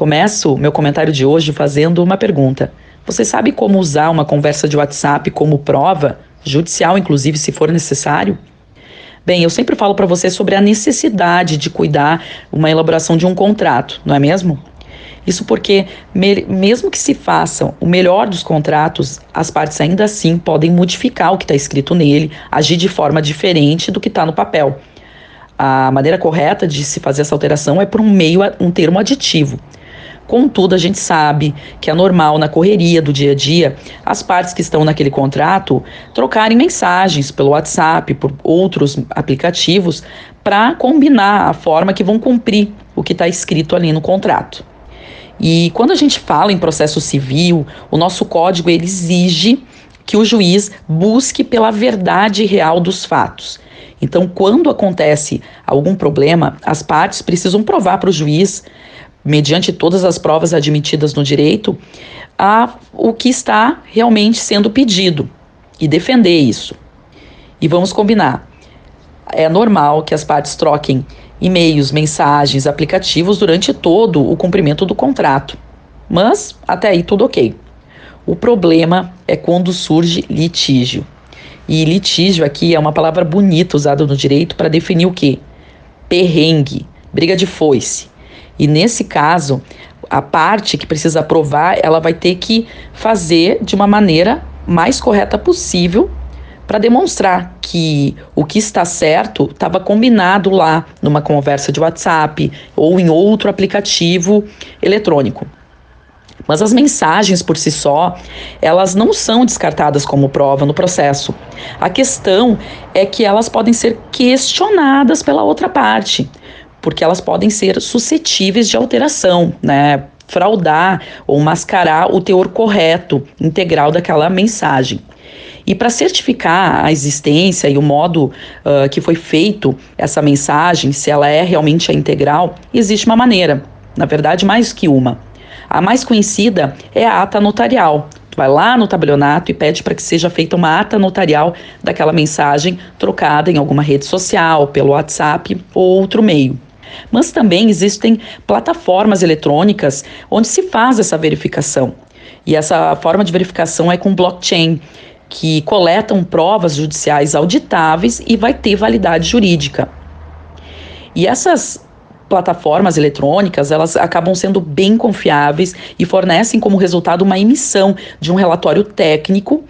Começo meu comentário de hoje fazendo uma pergunta. Você sabe como usar uma conversa de WhatsApp como prova, judicial inclusive se for necessário? Bem, eu sempre falo para você sobre a necessidade de cuidar uma elaboração de um contrato, não é mesmo? Isso porque, me, mesmo que se faça o melhor dos contratos, as partes ainda assim podem modificar o que está escrito nele, agir de forma diferente do que está no papel. A maneira correta de se fazer essa alteração é por um meio, um termo aditivo. Contudo, a gente sabe que é normal na correria do dia a dia as partes que estão naquele contrato trocarem mensagens pelo WhatsApp, por outros aplicativos, para combinar a forma que vão cumprir o que está escrito ali no contrato. E quando a gente fala em processo civil, o nosso código ele exige que o juiz busque pela verdade real dos fatos. Então, quando acontece algum problema, as partes precisam provar para o juiz mediante todas as provas admitidas no direito, a o que está realmente sendo pedido e defender isso. E vamos combinar. É normal que as partes troquem e-mails, mensagens, aplicativos durante todo o cumprimento do contrato. Mas até aí tudo ok. O problema é quando surge litígio. E litígio aqui é uma palavra bonita usada no direito para definir o quê? Perrengue, briga de foice. E nesse caso, a parte que precisa aprovar, ela vai ter que fazer de uma maneira mais correta possível para demonstrar que o que está certo estava combinado lá numa conversa de WhatsApp ou em outro aplicativo eletrônico. Mas as mensagens por si só, elas não são descartadas como prova no processo. A questão é que elas podem ser questionadas pela outra parte porque elas podem ser suscetíveis de alteração, né? Fraudar ou mascarar o teor correto, integral daquela mensagem. E para certificar a existência e o modo uh, que foi feito essa mensagem, se ela é realmente a integral, existe uma maneira, na verdade, mais que uma. A mais conhecida é a ata notarial. Tu vai lá no tabelionato e pede para que seja feita uma ata notarial daquela mensagem trocada em alguma rede social, pelo WhatsApp ou outro meio. Mas também existem plataformas eletrônicas onde se faz essa verificação. E essa forma de verificação é com blockchain, que coletam provas judiciais auditáveis e vai ter validade jurídica. E essas plataformas eletrônicas, elas acabam sendo bem confiáveis e fornecem como resultado uma emissão de um relatório técnico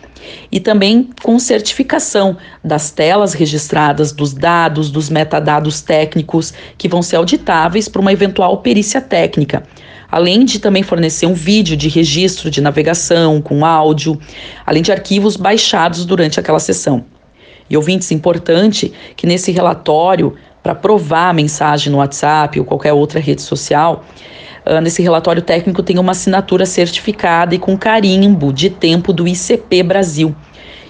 e também com certificação das telas registradas, dos dados, dos metadados técnicos que vão ser auditáveis para uma eventual perícia técnica. Além de também fornecer um vídeo de registro de navegação com áudio, além de arquivos baixados durante aquela sessão. E ouvintes, importante que nesse relatório para provar a mensagem no WhatsApp ou qualquer outra rede social, uh, nesse relatório técnico tem uma assinatura certificada e com carimbo de tempo do ICP Brasil.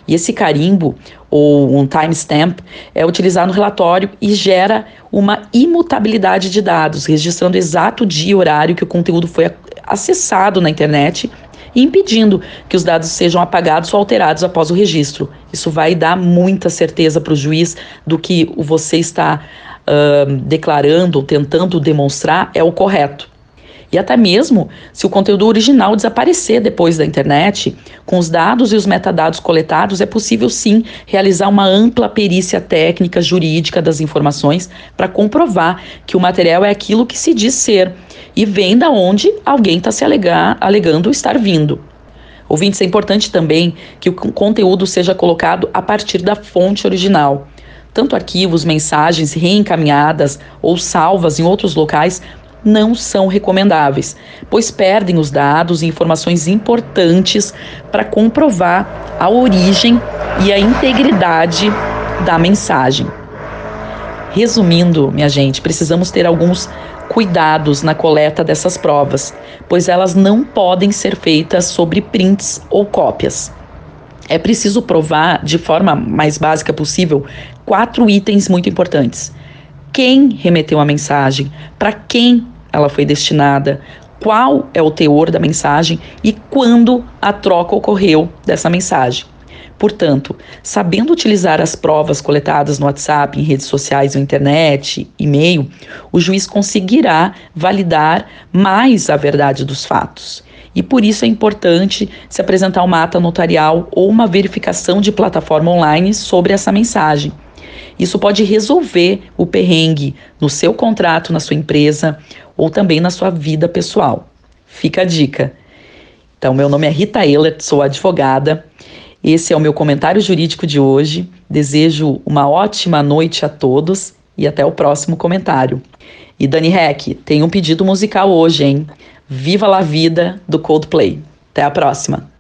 E esse carimbo, ou um timestamp, é utilizado no relatório e gera uma imutabilidade de dados, registrando exato dia e horário que o conteúdo foi acessado na internet e impedindo que os dados sejam apagados ou alterados após o registro. Isso vai dar muita certeza para o juiz do que você está uh, declarando, tentando demonstrar é o correto. E até mesmo se o conteúdo original desaparecer depois da internet, com os dados e os metadados coletados, é possível sim realizar uma ampla perícia técnica jurídica das informações para comprovar que o material é aquilo que se diz ser e vem da onde alguém está se alegar, alegando estar vindo. Ouvintes, é importante também que o conteúdo seja colocado a partir da fonte original. Tanto arquivos, mensagens reencaminhadas ou salvas em outros locais não são recomendáveis, pois perdem os dados e informações importantes para comprovar a origem e a integridade da mensagem. Resumindo, minha gente, precisamos ter alguns cuidados na coleta dessas provas, pois elas não podem ser feitas sobre prints ou cópias. É preciso provar de forma mais básica possível quatro itens muito importantes: quem remeteu a mensagem, para quem ela foi destinada, qual é o teor da mensagem e quando a troca ocorreu dessa mensagem. Portanto, sabendo utilizar as provas coletadas no WhatsApp, em redes sociais ou internet, e-mail, o juiz conseguirá validar mais a verdade dos fatos. E por isso é importante se apresentar uma ata notarial ou uma verificação de plataforma online sobre essa mensagem. Isso pode resolver o perrengue no seu contrato, na sua empresa ou também na sua vida pessoal. Fica a dica. Então, meu nome é Rita Ehlert, sou advogada esse é o meu comentário jurídico de hoje. Desejo uma ótima noite a todos e até o próximo comentário. E Dani Heck, tem um pedido musical hoje, hein? Viva la Vida do Coldplay. Até a próxima.